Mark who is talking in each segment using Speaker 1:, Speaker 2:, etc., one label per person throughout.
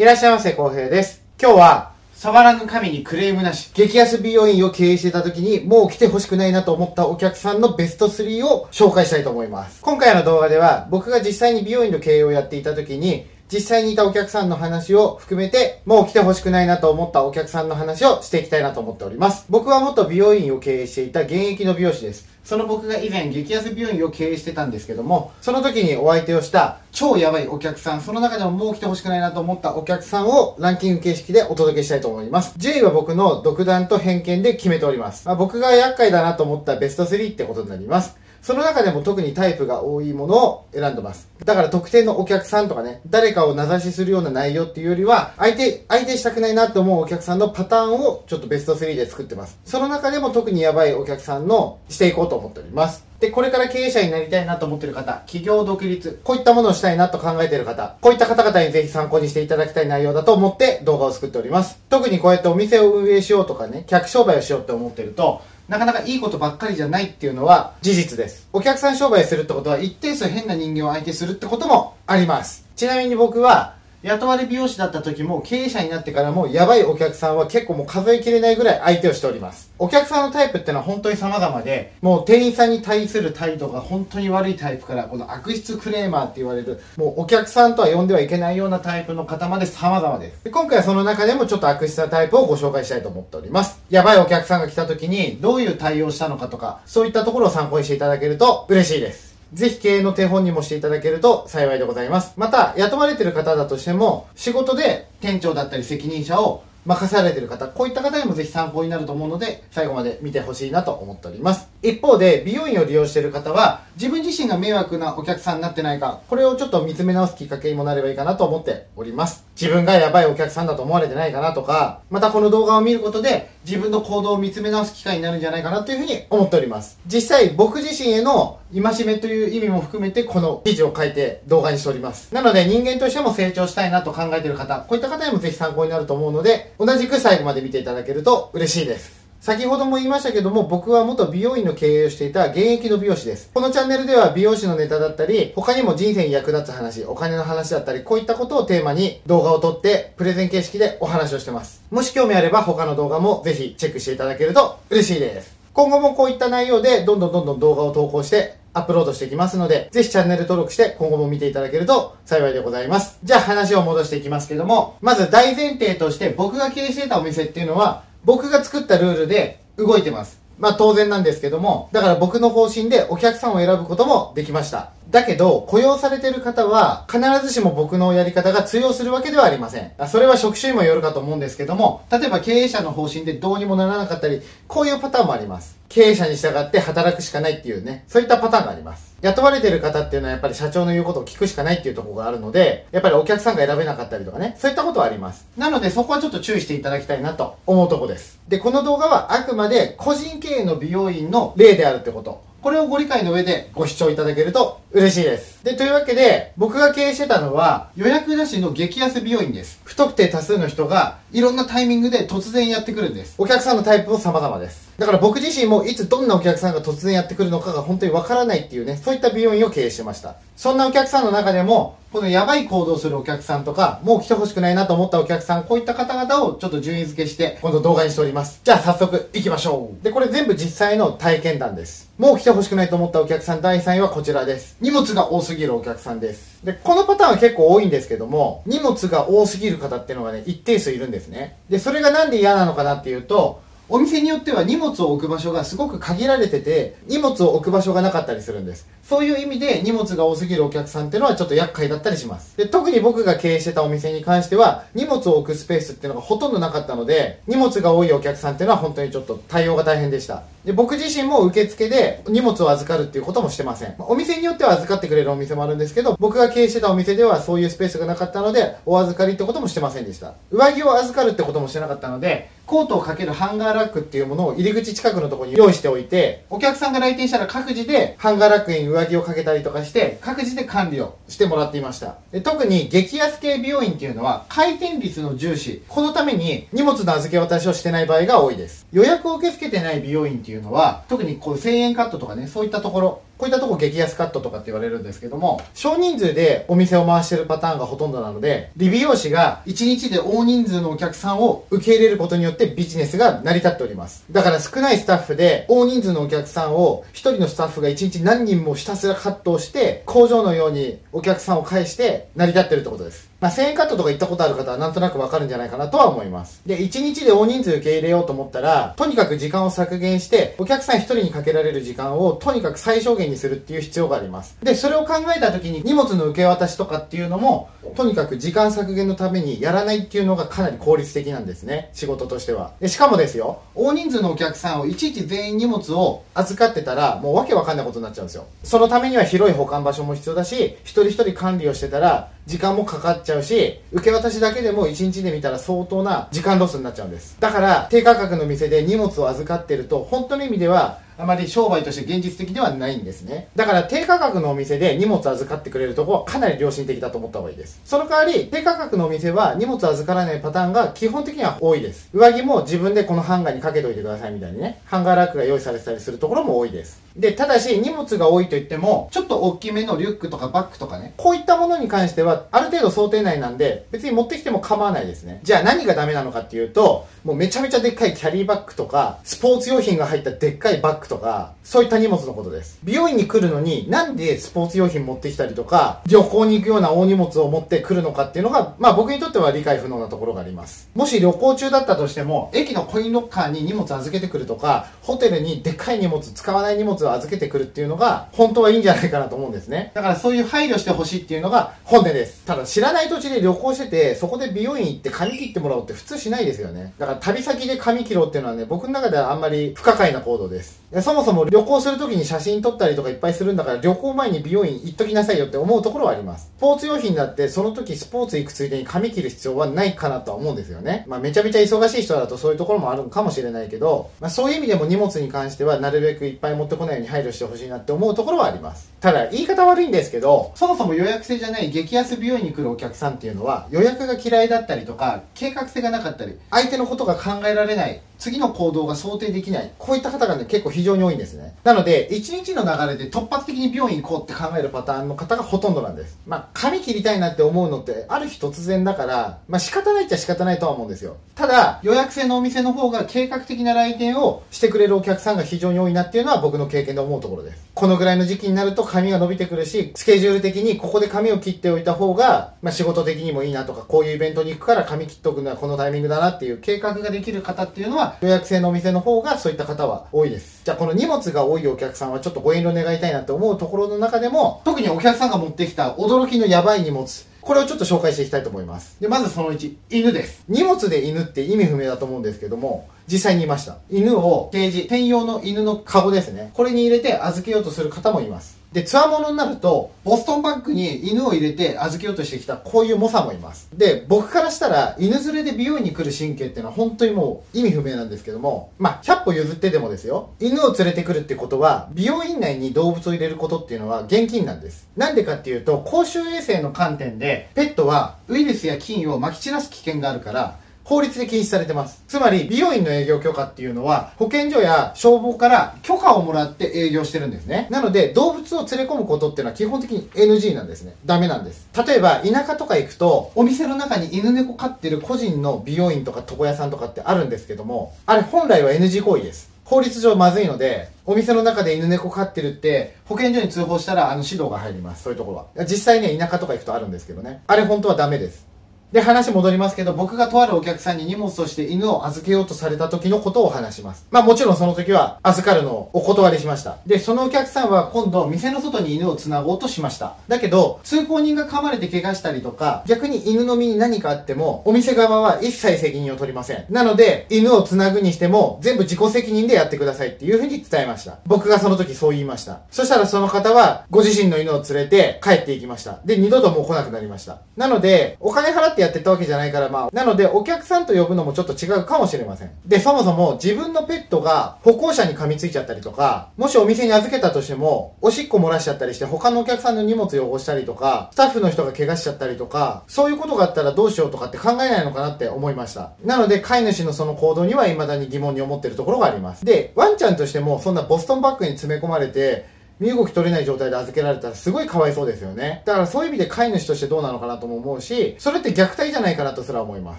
Speaker 1: いらっしゃいませ、浩平です。今日は、触らぬ神にクレームなし、激安美容院を経営してた時に、もう来て欲しくないなと思ったお客さんのベスト3を紹介したいと思います。今回の動画では、僕が実際に美容院の経営をやっていた時に、実際にいたお客さんの話を含めて、もう来てほしくないなと思ったお客さんの話をしていきたいなと思っております。僕は元美容院を経営していた現役の美容師です。その僕が以前激安美容院を経営してたんですけども、その時にお相手をした超やばいお客さん、その中でももう来てほしくないなと思ったお客さんをランキング形式でお届けしたいと思います。10位は僕の独断と偏見で決めております。まあ、僕が厄介だなと思ったベスト3ってことになります。その中でも特にタイプが多いものを選んでます。だから特定のお客さんとかね、誰かを名指しするような内容っていうよりは、相手、相手したくないなって思うお客さんのパターンをちょっとベスト3で作ってます。その中でも特にやばいお客さんのしていこうと思っております。で、これから経営者になりたいなと思ってる方、企業独立、こういったものをしたいなと考えている方、こういった方々にぜひ参考にしていただきたい内容だと思って動画を作っております。特にこうやってお店を運営しようとかね、客商売をしようって思ってると、なかなかいいことばっかりじゃないっていうのは事実です。お客さん商売するってことは一定数変な人間を相手するってこともあります。ちなみに僕は雇われ美容師だった時も経営者になってからもやばいお客さんは結構もう数えきれないぐらい相手をしております。お客さんのタイプってのは本当に様々で、もう店員さんに対する態度が本当に悪いタイプから、この悪質クレーマーって言われる、もうお客さんとは呼んではいけないようなタイプの方まで様々です。で今回はその中でもちょっと悪質なタイプをご紹介したいと思っております。やばいお客さんが来た時にどういう対応したのかとか、そういったところを参考にしていただけると嬉しいです。ぜひ経営の手本にもしていただけると幸いでございます。また、雇われてる方だとしても、仕事で店長だったり責任者を任されてる方、こういった方にもぜひ参考になると思うので、最後まで見てほしいなと思っております。一方で、美容院を利用している方は、自分自身が迷惑なお客さんになってないか、これをちょっと見つめ直すきっかけにもなればいいかなと思っております。自分がやばいお客さんだと思われてないかなとか、またこの動画を見ることで、自分の行動を見つめ直す機会になるんじゃないかなというふうに思っております。実際、僕自身への戒めという意味も含めて、この記事を書いて動画にしております。なので、人間としても成長したいなと考えている方、こういった方にもぜひ参考になると思うので、同じく最後まで見ていただけると嬉しいです。先ほども言いましたけども、僕は元美容院の経営をしていた現役の美容師です。このチャンネルでは美容師のネタだったり、他にも人生に役立つ話、お金の話だったり、こういったことをテーマに動画を撮って、プレゼン形式でお話をしてます。もし興味あれば他の動画もぜひチェックしていただけると嬉しいです。今後もこういった内容でどんどんどんどん動画を投稿してアップロードしていきますので、ぜひチャンネル登録して今後も見ていただけると幸いでございます。じゃあ話を戻していきますけども、まず大前提として僕が経営していたお店っていうのは、僕が作ったルールで動いてます。まあ当然なんですけども、だから僕の方針でお客さんを選ぶこともできました。だけど、雇用されてる方は、必ずしも僕のやり方が通用するわけではありません。それは職種にもよるかと思うんですけども、例えば経営者の方針でどうにもならなかったり、こういうパターンもあります。経営者に従って働くしかないっていうね、そういったパターンがあります。雇われてる方っていうのはやっぱり社長の言うことを聞くしかないっていうところがあるので、やっぱりお客さんが選べなかったりとかね、そういったことはあります。なのでそこはちょっと注意していただきたいなと思うとこです。で、この動画はあくまで個人経営の美容院の例であるってこと。これをご理解の上でご視聴いただけると嬉しいです。で、というわけで、僕が経営してたのは予約なしの激安美容院です。不特定多数の人がいろんなタイミングで突然やってくるんです。お客さんのタイプも様々です。だから僕自身もいつどんなお客さんが突然やってくるのかが本当にわからないっていうね、そういった美容院を経営してました。そんなお客さんの中でも、このやばい行動するお客さんとか、もう来てほしくないなと思ったお客さん、こういった方々をちょっと順位付けして、今度動画にしております。じゃあ早速行きましょう。で、これ全部実際の体験談です。もう来てほしくないと思ったお客さん第3位はこちらです。荷物が多すぎるお客さんです。で、このパターンは結構多いんですけども、荷物が多すぎる方っていうのがね、一定数いるんですね。で、それがなんで嫌なのかなっていうと、お店によっては荷物を置く場所がすごく限られてて、荷物を置く場所がなかったりするんです。そういう意味で荷物が多すぎるお客さんっていうのはちょっと厄介だったりします。で、特に僕が経営してたお店に関しては、荷物を置くスペースっていうのがほとんどなかったので、荷物が多いお客さんっていうのは本当にちょっと対応が大変でした。で、僕自身も受付で荷物を預かるっていうこともしてません。お店によっては預かってくれるお店もあるんですけど、僕が経営してたお店ではそういうスペースがなかったので、お預かりってこともしてませんでした。上着を預かるってこともしてなかったので、コートをかけるハンガーラックっていうものを入り口近くのところに用意しておいて、お客さんが来店したら各自でハンガーラックに上着をかけたりとかして、各自で管理をしてもらっていました。で特に激安系美容院っていうのは回転率の重視。このために荷物の預け渡しをしてない場合が多いです。予約を受け付けてない美容院っていうのは、特にこう1000円カットとかね、そういったところ、こういったとこ激安カットとかって言われるんですけども、少人数でお店を回してるパターンがほとんどなので、理美容師が1日で大人数のお客さんを受け入れることによってビジネスが成り立っております。だから少ないスタッフで大人数のお客さんを1人のスタッフが1日何人もひたすらカットをして、工場のようにお客さんを返して成り立ってるってことです。まあ、1000円カットとか行ったことある方はなんとなくわかるんじゃないかなとは思います。で、1日で大人数受け入れようと思ったら、とにかく時間を削減して、お客さん1人にかけられる時間をとにかく最小限にするっていう必要があります。で、それを考えた時に荷物の受け渡しとかっていうのも、とにかく時間削減のためにやらないっていうのがかなり効率的なんですね。仕事としては。で、しかもですよ、大人数のお客さんをいちいち全員荷物を預かってたら、もうわけわかんないことになっちゃうんですよ。そのためには広い保管場所も必要だし、一人一人管理をしてたら、時間もかかっちゃうし、受け渡しだけでも1日で見たら相当な時間ロスになっちゃうんです。だから、低価格の店で荷物を預かってると、本当の意味では、あまり商売として現実的ではないんですね。だから低価格のお店で荷物預かってくれるとこはかなり良心的だと思った方がいいです。その代わり、低価格のお店は荷物預からないパターンが基本的には多いです。上着も自分でこのハンガーにかけといてくださいみたいにね、ハンガーラックが用意されてたりするところも多いです。で、ただし荷物が多いと言っても、ちょっと大きめのリュックとかバッグとかね、こういったものに関してはある程度想定内なんで、別に持ってきても構わないですね。じゃあ何がダメなのかっていうと、もうめちゃめちゃでっかいキャリーバッグとか、スポーツ用品が入ったでっかいバッグとか、そういった荷物のことです。美容院に来るのに、なんでスポーツ用品持ってきたりとか、旅行に行くような大荷物を持ってくるのかっていうのが、まあ僕にとっては理解不能なところがあります。もし旅行中だったとしても、駅のコインロッカーに荷物預けてくるとか、ホテルにでっかい荷物、使わない荷物を預けてくるっていうのが、本当はいいんじゃないかなと思うんですね。だからそういう配慮してほしいっていうのが本音です。ただ知らない土地で旅行してて、そこで美容院行って髪切ってもらおうって普通しないですよね。だから旅先で髪切ろうっていうのはね、僕の中ではあんまり不可解な行動です。そもそも旅行するときに写真撮ったりとかいっぱいするんだから旅行前に美容院行っときなさいよって思うところはあります。スポーツ用品だってその時スポーツ行くついでに髪切る必要はないかなとは思うんですよね。まあめちゃめちゃ忙しい人だとそういうところもあるかもしれないけど、まあそういう意味でも荷物に関してはなるべくいっぱい持ってこないように配慮してほしいなって思うところはあります。ただ言い方悪いんですけど、そもそも予約制じゃない激安美容院に来るお客さんっていうのは予約が嫌いだったりとか計画性がなかったり相手のことが考えられない次の行動が想定できない。こういった方がね、結構非常に多いんですね。なので、1日の流れで突発的に病院行こうって考えるパターンの方がほとんどなんです。まあ、髪切りたいなって思うのって、ある日突然だから、まあ仕方ないっちゃ仕方ないとは思うんですよ。ただ、予約制のお店の方が計画的な来店をしてくれるお客さんが非常に多いなっていうのは僕の経験で思うところです。このぐらいの時期になると髪が伸びてくるし、スケジュール的にここで髪を切っておいた方が、まあ仕事的にもいいなとか、こういうイベントに行くから髪切っとくのはこのタイミングだなっていう計画ができる方っていうのは、予約制のお店の方がそういった方は多いです。じゃあこの荷物が多いお客さんはちょっとご遠慮願いたいなって思うところの中でも、特にお客さんが持ってきた驚きのやばい荷物、これをちょっと紹介していきたいと思います。で、まずその1、犬です。荷物で犬って意味不明だと思うんですけども、実際にいました。犬をケージ、専用の犬のカゴですね。これに入れて預けようとする方もいます。で、ツアーものになると、ボストンバッグに犬を入れて預けようとしてきた、こういう猛者もいます。で、僕からしたら、犬連れで美容院に来る神経っていうのは本当にもう意味不明なんですけども、まあ、100歩譲ってでもですよ、犬を連れてくるってことは、美容院内に動物を入れることっていうのは現金なんです。なんでかっていうと、公衆衛生の観点で、ペットはウイルスや菌を撒き散らす危険があるから、法律で禁止されてます。つまり、美容院の営業許可っていうのは、保健所や消防から許可をもらって営業してるんですね。なので、動物を連れ込むことっていうのは基本的に NG なんですね。ダメなんです。例えば、田舎とか行くと、お店の中に犬猫飼ってる個人の美容院とか床屋さんとかってあるんですけども、あれ本来は NG 行為です。法律上まずいので、お店の中で犬猫飼ってるって、保健所に通報したら、あの、指導が入ります。そういうところは。実際ね、田舎とか行くとあるんですけどね。あれ本当はダメです。で、話戻りますけど、僕がとあるお客さんに荷物として犬を預けようとされた時のことを話します。まあもちろんその時は預かるのをお断りしました。で、そのお客さんは今度店の外に犬を繋ごうとしました。だけど、通行人が噛まれて怪我したりとか、逆に犬の身に何かあっても、お店側は一切責任を取りません。なので、犬を繋ぐにしても、全部自己責任でやってくださいっていうふうに伝えました。僕がその時そう言いました。そしたらその方は、ご自身の犬を連れて帰っていきました。で、二度ともう来なくなりました。なので、お金払ってやってたわけじゃないからまあ、なのでお客さんと呼ぶのもちょっと違うかもしれません。で、そもそも自分のペットが歩行者に噛みついちゃったりとか、もしお店に預けたとしても、おしっこ漏らしちゃったりして他のお客さんの荷物汚したりとか、スタッフの人が怪我しちゃったりとか、そういうことがあったらどうしようとかって考えないのかなって思いました。なので、飼い主のその行動には未だに疑問に思ってるところがあります。で、ワンちゃんとしてもそんなボストンバッグに詰め込まれて、身動き取れない状態で預けられたらすごいかわいそうですよね。だからそういう意味で飼い主としてどうなのかなとも思うし、それって虐待じゃないかなとすら思いま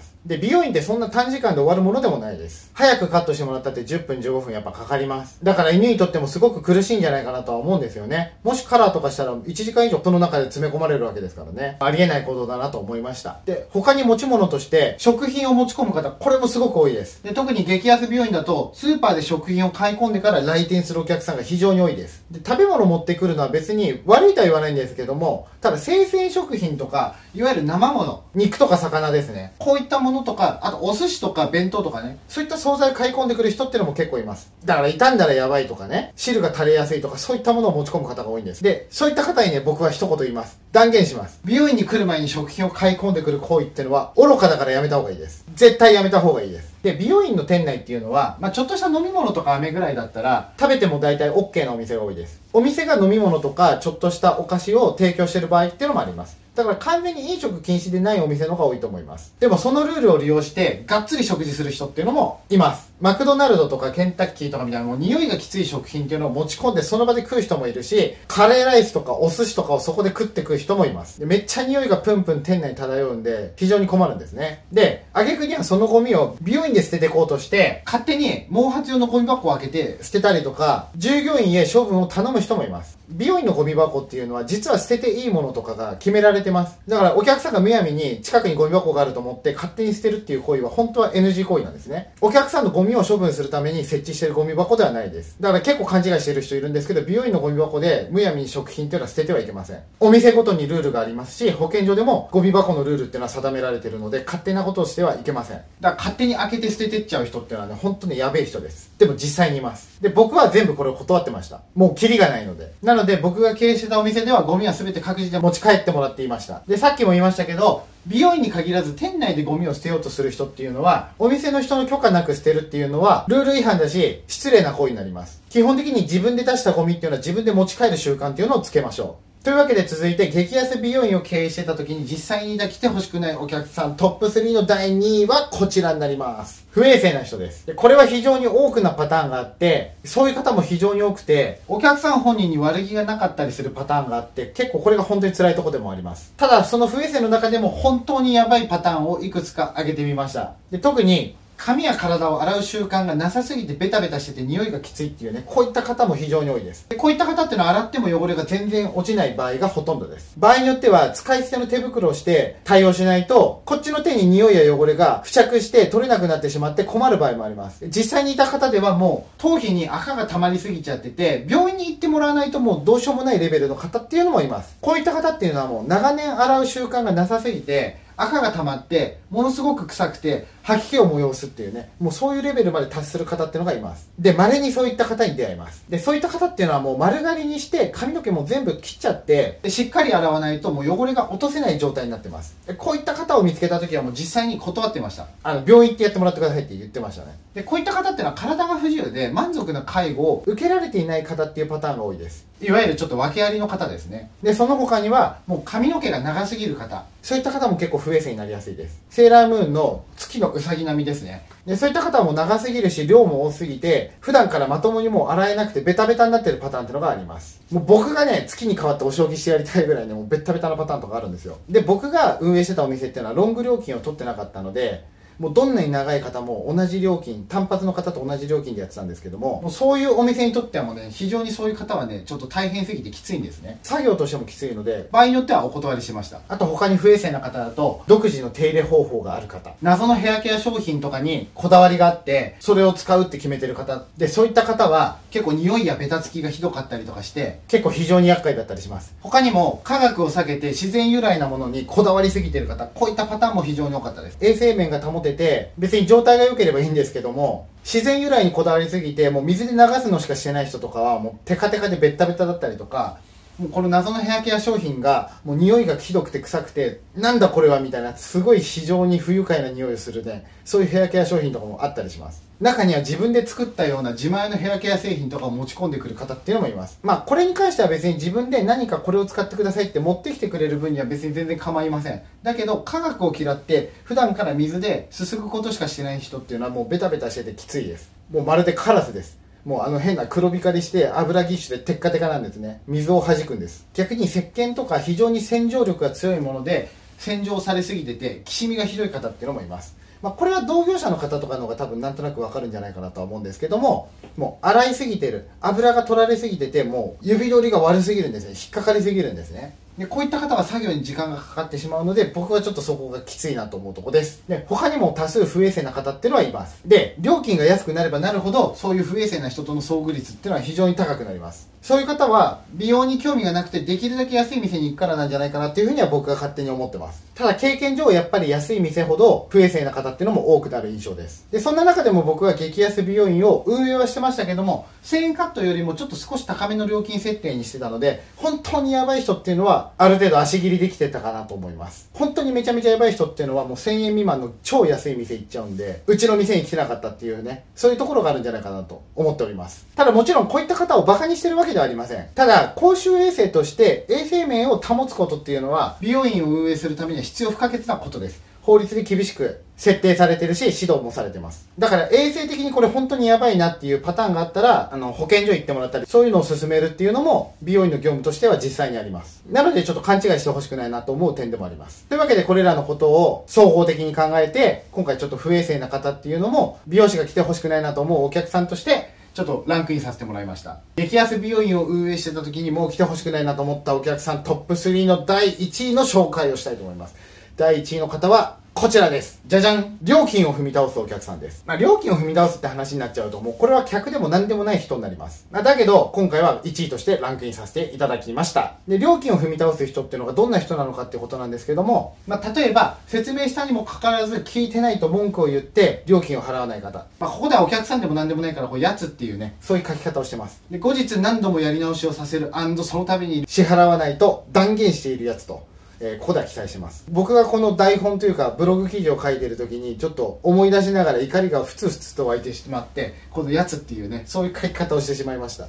Speaker 1: す。で、美容院ってそんな短時間で終わるものでもないです。早くカットしてもらったって10分15分やっぱかかります。だから犬にとってもすごく苦しいんじゃないかなとは思うんですよね。もしカラーとかしたら1時間以上その中で詰め込まれるわけですからね。ありえないことだなと思いました。で、他に持ち物として食品を持ち込む方、これもすごく多いです。で、特に激安美容院だと、スーパーで食品を買い込んでから来店するお客さんが非常に多いです。で、食べ物持ってくるのは別に悪いとは言わないんですけども、ただ生鮮食品とか、いわゆる生物、肉とか魚ですね。こういったものとか、あとお寿司とか弁当とかね、そういった惣菜を買い込んでくる人ってのも結構います。だから傷んだらやばいとかね、汁が垂れやすいとか、そういったものを持ち込む方が多いんです。で、そういった方にね、僕は一言言います。断言します。美容院に来る前に食品を買い込んでくる行為ってのは、愚かだからやめた方がいいです。絶対やめた方がいいです。で、美容院の店内っていうのは、まあ、ちょっとした飲み物とか飴ぐらいだったら、食べても大体 OK なお店が多いです。お店が飲み物とか、ちょっとしたお菓子を提供してる場合っていうのもあります。だから完全に飲食禁止でないお店の方が多いと思います。でもそのルールを利用して、がっつり食事する人っていうのもいます。マクドナルドとかケンタッキーとかみたいなもう匂いがきつい食品っていうのを持ち込んでその場で食う人もいるし、カレーライスとかお寿司とかをそこで食って食う人もいます。でめっちゃ匂いがプンプン店内に漂うんで、非常に困るんですね。で、挙句にはそのゴミを美容院で捨ててこうとして、勝手に毛髪用のゴミ箱を開けて捨てたりとか、従業員へ処分を頼む人もいます。美容院のゴミ箱っていうのは実は捨てていいものとかが決められてます。だからお客さんがむやみに近くにゴミ箱があると思って勝手に捨てるっていう行為は本当は NG 行為なんですね。お客さんのゴミを処分するために設置してるゴミ箱ではないです。だから結構勘違いしてる人いるんですけど、美容院のゴミ箱でむやみに食品っていうのは捨ててはいけません。お店ごとにルールがありますし、保健所でもゴミ箱のルールっていうのは定められてるので、勝手なことをしてはいけません。だから勝手に開けて捨ててっちゃう人っていうのはね、本当にやべえ人です。でも実際にいます。で、僕は全部これを断ってました。もうキリがないので。なのでで僕が経営してたお店ではゴミは全て各自で持ち帰ってもらっていました。で、さっきも言いましたけど、美容院に限らず店内でゴミを捨てようとする人っていうのは、お店の人の許可なく捨てるっていうのは、ルール違反だし、失礼な行為になります。基本的に自分で出したゴミっていうのは自分で持ち帰る習慣っていうのをつけましょう。というわけで続いて、激安美容院を経営してた時に実際に来てほしくないお客さんトップ3の第2位はこちらになります。不衛生な人です。で、これは非常に多くなパターンがあって、そういう方も非常に多くて、お客さん本人に悪気がなかったりするパターンがあって、結構これが本当に辛いとこでもあります。ただ、その不衛生の中でも本当にやばいパターンをいくつか挙げてみました。で、特に、髪や体を洗う習慣がなさすぎてベタベタしてて匂いがきついっていうね、こういった方も非常に多いです。でこういった方っていうのは洗っても汚れが全然落ちない場合がほとんどです。場合によっては使い捨ての手袋をして対応しないと、こっちの手に匂いや汚れが付着して取れなくなってしまって困る場合もあります。実際にいた方ではもう頭皮に赤が溜まりすぎちゃってて、病院に行ってもらわないともうどうしようもないレベルの方っていうのもいます。こういった方っていうのはもう長年洗う習慣がなさすぎて、赤が溜まってものすごく臭くて吐き気を催すっていうね。もうそういうレベルまで達する方ってのがいます。で稀にそういった方に出会います。でそういった方っていうのはもう丸刈りにして髪の毛も全部切っちゃってでしっかり洗わないともう汚れが落とせない状態になってます。でこういった方を見つけた時はもう実際に断ってました。あの病院行ってやってもらってくださいって言ってましたね。でこういった方っていうのは体が不自由で満足な介護を受けられていない方っていうパターンが多いです。いわゆるちょっと訳ありの方ですねでその他にはもう髪の毛が長すぎる方そういった方も結構不衛生になりやすいです。セーラームーンの月のうさぎ並みですね。で、そういった方も長すぎるし、量も多すぎて、普段からまともにもう洗えなくてベタベタになってるパターンってのがあります。もう僕がね、月に変わってお仕置きしてやりたいぐらいね、もうベタベタなパターンとかあるんですよ。で、僕が運営してたお店っていうのはロング料金を取ってなかったので、もうどんなに長い方も同じ料金単発の方と同じ料金でやってたんですけどももうそういうお店にとってはもうね非常にそういう方はねちょっと大変すぎてきついんですね。作業としてもきつい。ので場合によってはお断りしました。あと他に不衛生な方だと独自の手入れ方法がある方。謎のヘアケア商品とかにこだわりがあってそれを使うって決めてる方でそういった方は結構匂いやベタつきがひどかったりとかして結構非常に厄介だったりします。他にも科学を避けて自然由来なものにこだわりすぎてる方こういったパターンも非常に多かったです。衛生面が保てて別に状態が良ければいいんですけども自然由来にこだわりすぎてもう水で流すのしかしてない人とかはもうテカテカでベッタベタだったりとかもうこの謎のヘアケア商品がもう匂いがひどくて臭くてなんだこれはみたいなすごい非常に不愉快な匂いをするね。そういうヘアケア商品とかもあったりします。中には自分で作ったような自前のヘアケア製品とかを持ち込んでくる方っていうのもいます。まあこれに関しては別に自分で何かこれを使ってくださいって持ってきてくれる分には別に全然構いません。だけど科学を嫌って普段から水ですすぐことしかしてない人っていうのはもうベタベタしててきついです。もうまるでカラスです。もうあの変な黒光りして油ぎっしゅでテッカテカなんですね。水を弾くんです。逆に石鹸とか非常に洗浄力が強いもので洗浄されすぎてて、きしみがひどい方っていうのもいます。まあ、これは同業者の方とかの方が多分なんとなくわかるんじゃないかなとは思うんですけども、もう洗いすぎてる、油が取られすぎてて、もう指取りが悪すぎるんですね。引っかかりすぎるんですね。でこういった方は作業に時間がかかってしまうので僕はちょっとそこがきついなと思うとこです。で他にも多数不衛生な方っていうのはいます。で料金が安くなればなるほどそういう不衛生な人との遭遇率っていうのは非常に高くなります。そういう方は美容に興味がなくてできるだけ安い店に行くからなんじゃないかなっていうふうには僕が勝手に思ってます。ただ経験上やっぱり安い店ほど不衛生な方っていうのも多くなる印象です。でそんな中でも僕は激安美容院を運営はしてましたけども1000円カットよりもちょっと少し高めの料金設定にしてたので本当にやばい人っていうのはある程度足切りできてたかなと思います。本当にめちゃめちゃやばい人っていうのはもう1000円未満の超安い店行っちゃうんでうちの店に来てなかったっていうねそういうところがあるんじゃないかなと思っております。ただもちろんこういった方をバカにしてるわけではありません。ただだ、公衆衛生として衛生面を保つことっていうのは、美容院を運営するためには必要不可欠なことです。法律で厳しく設定されてるし、指導もされてます。だから衛生的にこれ本当にやばいなっていうパターンがあったら、あの、保健所行ってもらったり、そういうのを進めるっていうのも、美容院の業務としては実際にあります。なのでちょっと勘違いしてほしくないなと思う点でもあります。というわけでこれらのことを総合的に考えて、今回ちょっと不衛生な方っていうのも、美容師が来てほしくないなと思うお客さんとして、ちょっとランクインさせてもらいました激安美容院を運営してた時にもう来てほしくないなと思ったお客さんトップ3の第1位の紹介をしたいと思います第1位の方はこちらです。じゃじゃん料金を踏み倒すお客さんです。まあ、料金を踏み倒すって話になっちゃうと、もうこれは客でも何でもない人になります。まあ、だけど、今回は1位としてランクインさせていただきました。で、料金を踏み倒す人っていうのがどんな人なのかってことなんですけども、まあ、例えば、説明したにもかかわらず聞いてないと文句を言って、料金を払わない方。まあ、ここではお客さんでも何でもないから、こう、やつっていうね、そういう書き方をしてます。で、後日何度もやり直しをさせるその度に支払わないと断言しているやつと。えー、ここでは記載します。僕がこの台本というかブログ記事を書いてる時にちょっと思い出しながら怒りがふつふつと湧いてしまってこのやつっていうねそういう書き方をしてしまいました。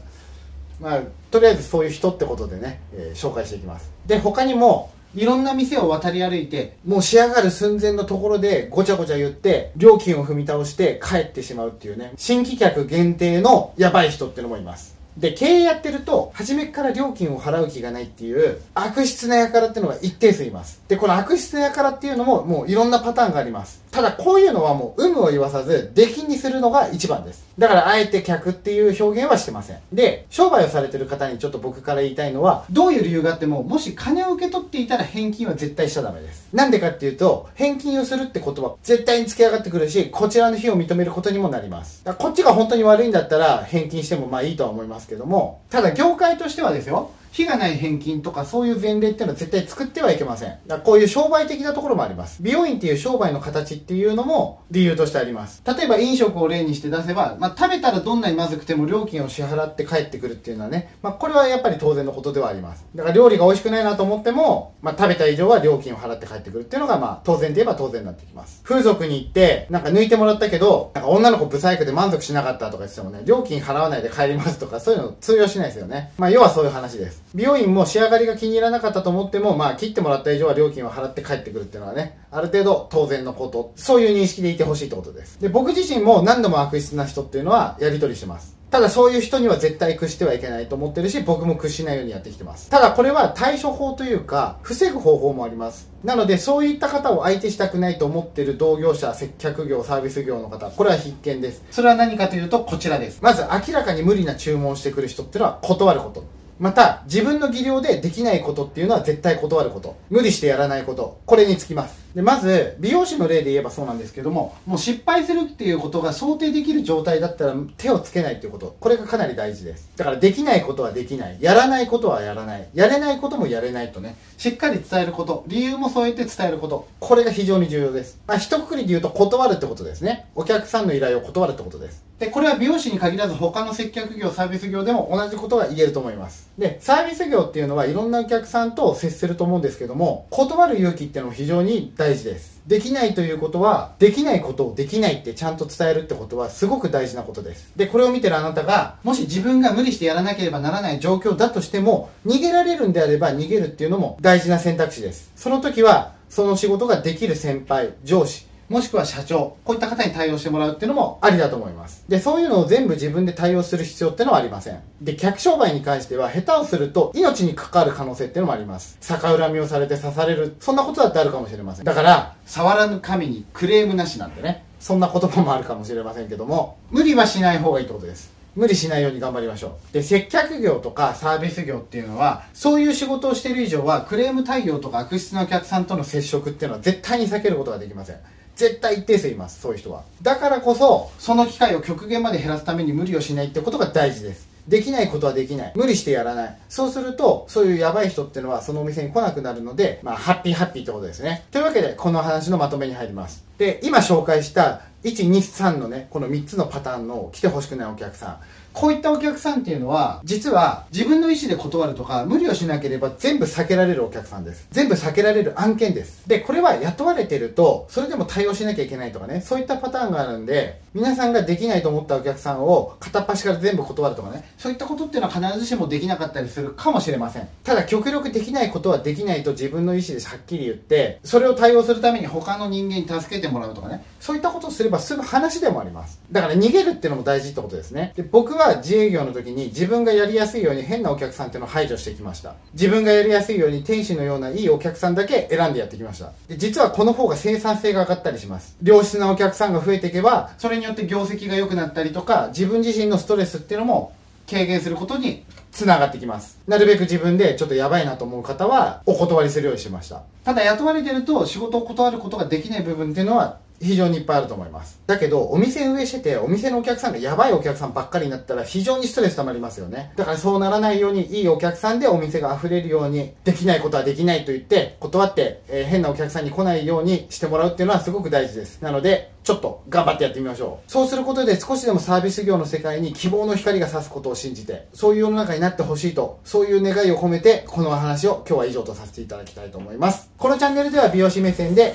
Speaker 1: まあとりあえずそういう人ってことでね、えー、紹介していきます。で他にもいろんな店を渡り歩いて、もう仕上がる寸前のところでごちゃごちゃ言って、料金を踏み倒して帰ってしまうっていうね、新規客限定のやばい人ってのもいます。で、経営やってると、初めから料金を払う気がないっていう、悪質な輩っていうのが一定数います。で、この悪質な輩っていうのも、もういろんなパターンがあります。ただ、こういうのはもう、有無を言わさず、出禁にするのが一番です。だから、あえて客っていう表現はしてません。で、商売をされてる方にちょっと僕から言いたいのは、どういう理由があっても、もし金を受け取っていたら返金は絶対しちゃダメです。なんでかっていうと、返金をするってことは、絶対に付け上がってくるし、こちらの非を認めることにもなります。だこっちが本当に悪いんだったら、返金してもまあいいとは思いますけども、ただ業界としてはですよ、非がない返金とかそういう前例っていうのは絶対作ってはいけません。だからこういう商売的なところもあります。美容院っていう商売の形っていうのも理由としてあります。例えば飲食を例にして出せば、まあ、食べたらどんなにまずくても料金を支払って帰ってくるっていうのはね、まあ、これはやっぱり当然のことではあります。だから料理が美味しくないなと思っても、まあ、食べた以上は料金を払って帰ってくるっていうのがまあ当然といえば当然になってきます。風俗に行って、なんか抜いてもらったけど、なんか女の子ブサイクで満足しなかったとか言ってもね、料金払わないで帰りますとかそういうの通用しないですよね。まあ要はそういう話です。美容院も上がりが気に入らなかったと思っても、まあ、切ってもらった以上は料金を払って帰ってくるっていうのはね、ある程度当然のこと、そういう認識でいてほしいってことです。で、僕自身も何度も悪質な人っていうのはやり取りしてます。ただそういう人には絶対屈してはいけないと思ってるし、僕も屈しないようにやってきてます。ただこれは対処法というか、防ぐ方法もあります。なので、そういった方を相手したくないと思ってる同業者、接客業、サービス業の方、これは必見です。それは何かというと、こちらです。まず、明らかに無理な注文をしてくる人っていうのは断ること。また、自分の技量でできないことっていうのは絶対断ること。無理してやらないこと。これにつきます。で、まず、美容師の例で言えばそうなんですけども、もう失敗するっていうことが想定できる状態だったら手をつけないっていうこと。これがかなり大事です。だからできないことはできない。やらないことはやらない。やれないこともやれないとね、しっかり伝えること。理由も添えて伝えること。これが非常に重要です。まあ、一括りで言うと断るってことですね。お客さんの依頼を断るってことです。で、これは美容師に限らず他の接客業、サービス業でも同じことが言えると思います。で、サービス業っていうのはいろんなお客さんと接すると思うんですけども、断る勇気っていうのも非常に大事です。できないということは、できないことをできないってちゃんと伝えるってことはすごく大事なことです。で、これを見てるあなたが、もし自分が無理してやらなければならない状況だとしても、逃げられるんであれば逃げるっていうのも大事な選択肢です。その時は、その仕事ができる先輩、上司、もしくは社長、こういった方に対応してもらうっていうのもありだと思います。で、そういうのを全部自分で対応する必要ってのはありません。で、客商売に関しては、下手をすると命に関わる可能性っていうのもあります。逆恨みをされて刺される、そんなことだってあるかもしれません。だから、触らぬ神にクレームなしなんてね、そんな言葉もあるかもしれませんけども、無理はしない方がいいってことです。無理しないように頑張りましょう。で、接客業とかサービス業っていうのは、そういう仕事をしている以上は、クレーム対応とか悪質なお客さんとの接触っていうのは絶対に避けることができません。絶対一定数います、そういう人は。だからこそ、その機会を極限まで減らすために無理をしないってことが大事です。できないことはできない。無理してやらない。そうすると、そういうやばい人ってのはそのお店に来なくなるので、まあ、ハッピーハッピーってことですね。というわけで、この話のまとめに入ります。で、今紹介した1、2、3のね、この3つのパターンの来てほしくないお客さん。こういったお客さんっていうのは、実は自分の意思で断るとか、無理をしなければ全部避けられるお客さんです。全部避けられる案件です。で、これは雇われてると、それでも対応しなきゃいけないとかね、そういったパターンがあるんで、皆さんができないと思ったお客さんを片っ端から全部断るとかね、そういったことっていうのは必ずしもできなかったりするかもしれません。ただ、極力できないことはできないと自分の意思ではっきり言って、それを対応するために他の人間に助けてもらうとかね、そういったことをすればすぐ話でもあります。だから逃げるっていうのも大事ってことですね。で、僕は自営業の時に自分がやりやすいように変なお客さんっていうのを排除してきました。自分がやりやすいように天使のようないいお客さんだけ選んでやってきました。で、実はこの方が生産性が上がったりします。良質なお客さんが増えていけば、それによって業績が良くなったりとか、自分自身のストレスっていうのも軽減することにつながってきます。なるべく自分でちょっとやばいなと思う方はお断りするようにしました。ただ雇われてると仕事を断ることができない部分っていうのは非常にいっぱいあると思います。だけど、お店運営してて、お店のお客さんがやばいお客さんばっかりになったら非常にストレス溜まりますよね。だからそうならないように、いいお客さんでお店が溢れるように、できないことはできないと言って、断って、えー、変なお客さんに来ないようにしてもらうっていうのはすごく大事です。なので、ちょっと頑張ってやってみましょう。そうすることで少しでもサービス業の世界に希望の光が差すことを信じて、そういう世の中になってほしいと、そういう願いを込めて、このお話を今日は以上とさせていただきたいと思います。このチャンネルでは美容師目線で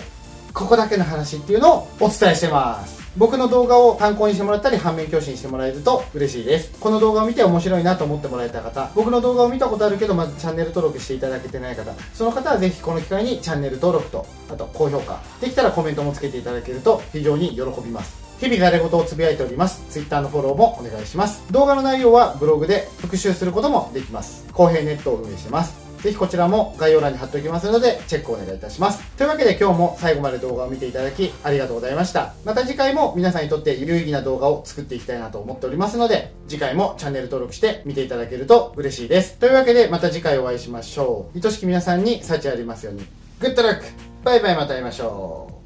Speaker 1: ここだけの話っていうのをお伝えしてます僕の動画を参考にしてもらったり反面教師にしてもらえると嬉しいですこの動画を見て面白いなと思ってもらえた方僕の動画を見たことあるけどまずチャンネル登録していただけてない方その方はぜひこの機会にチャンネル登録とあと高評価できたらコメントもつけていただけると非常に喜びます日々誰事をつぶやいております。Twitter のフォローもお願いします。動画の内容はブログで復習することもできます。公平ネットを運営してます。ぜひこちらも概要欄に貼っておきますので、チェックお願いいたします。というわけで今日も最後まで動画を見ていただきありがとうございました。また次回も皆さんにとって有意義な動画を作っていきたいなと思っておりますので、次回もチャンネル登録して見ていただけると嬉しいです。というわけでまた次回お会いしましょう。愛しき皆さんに幸ありますように。グッドラックバイバイまた会いましょう。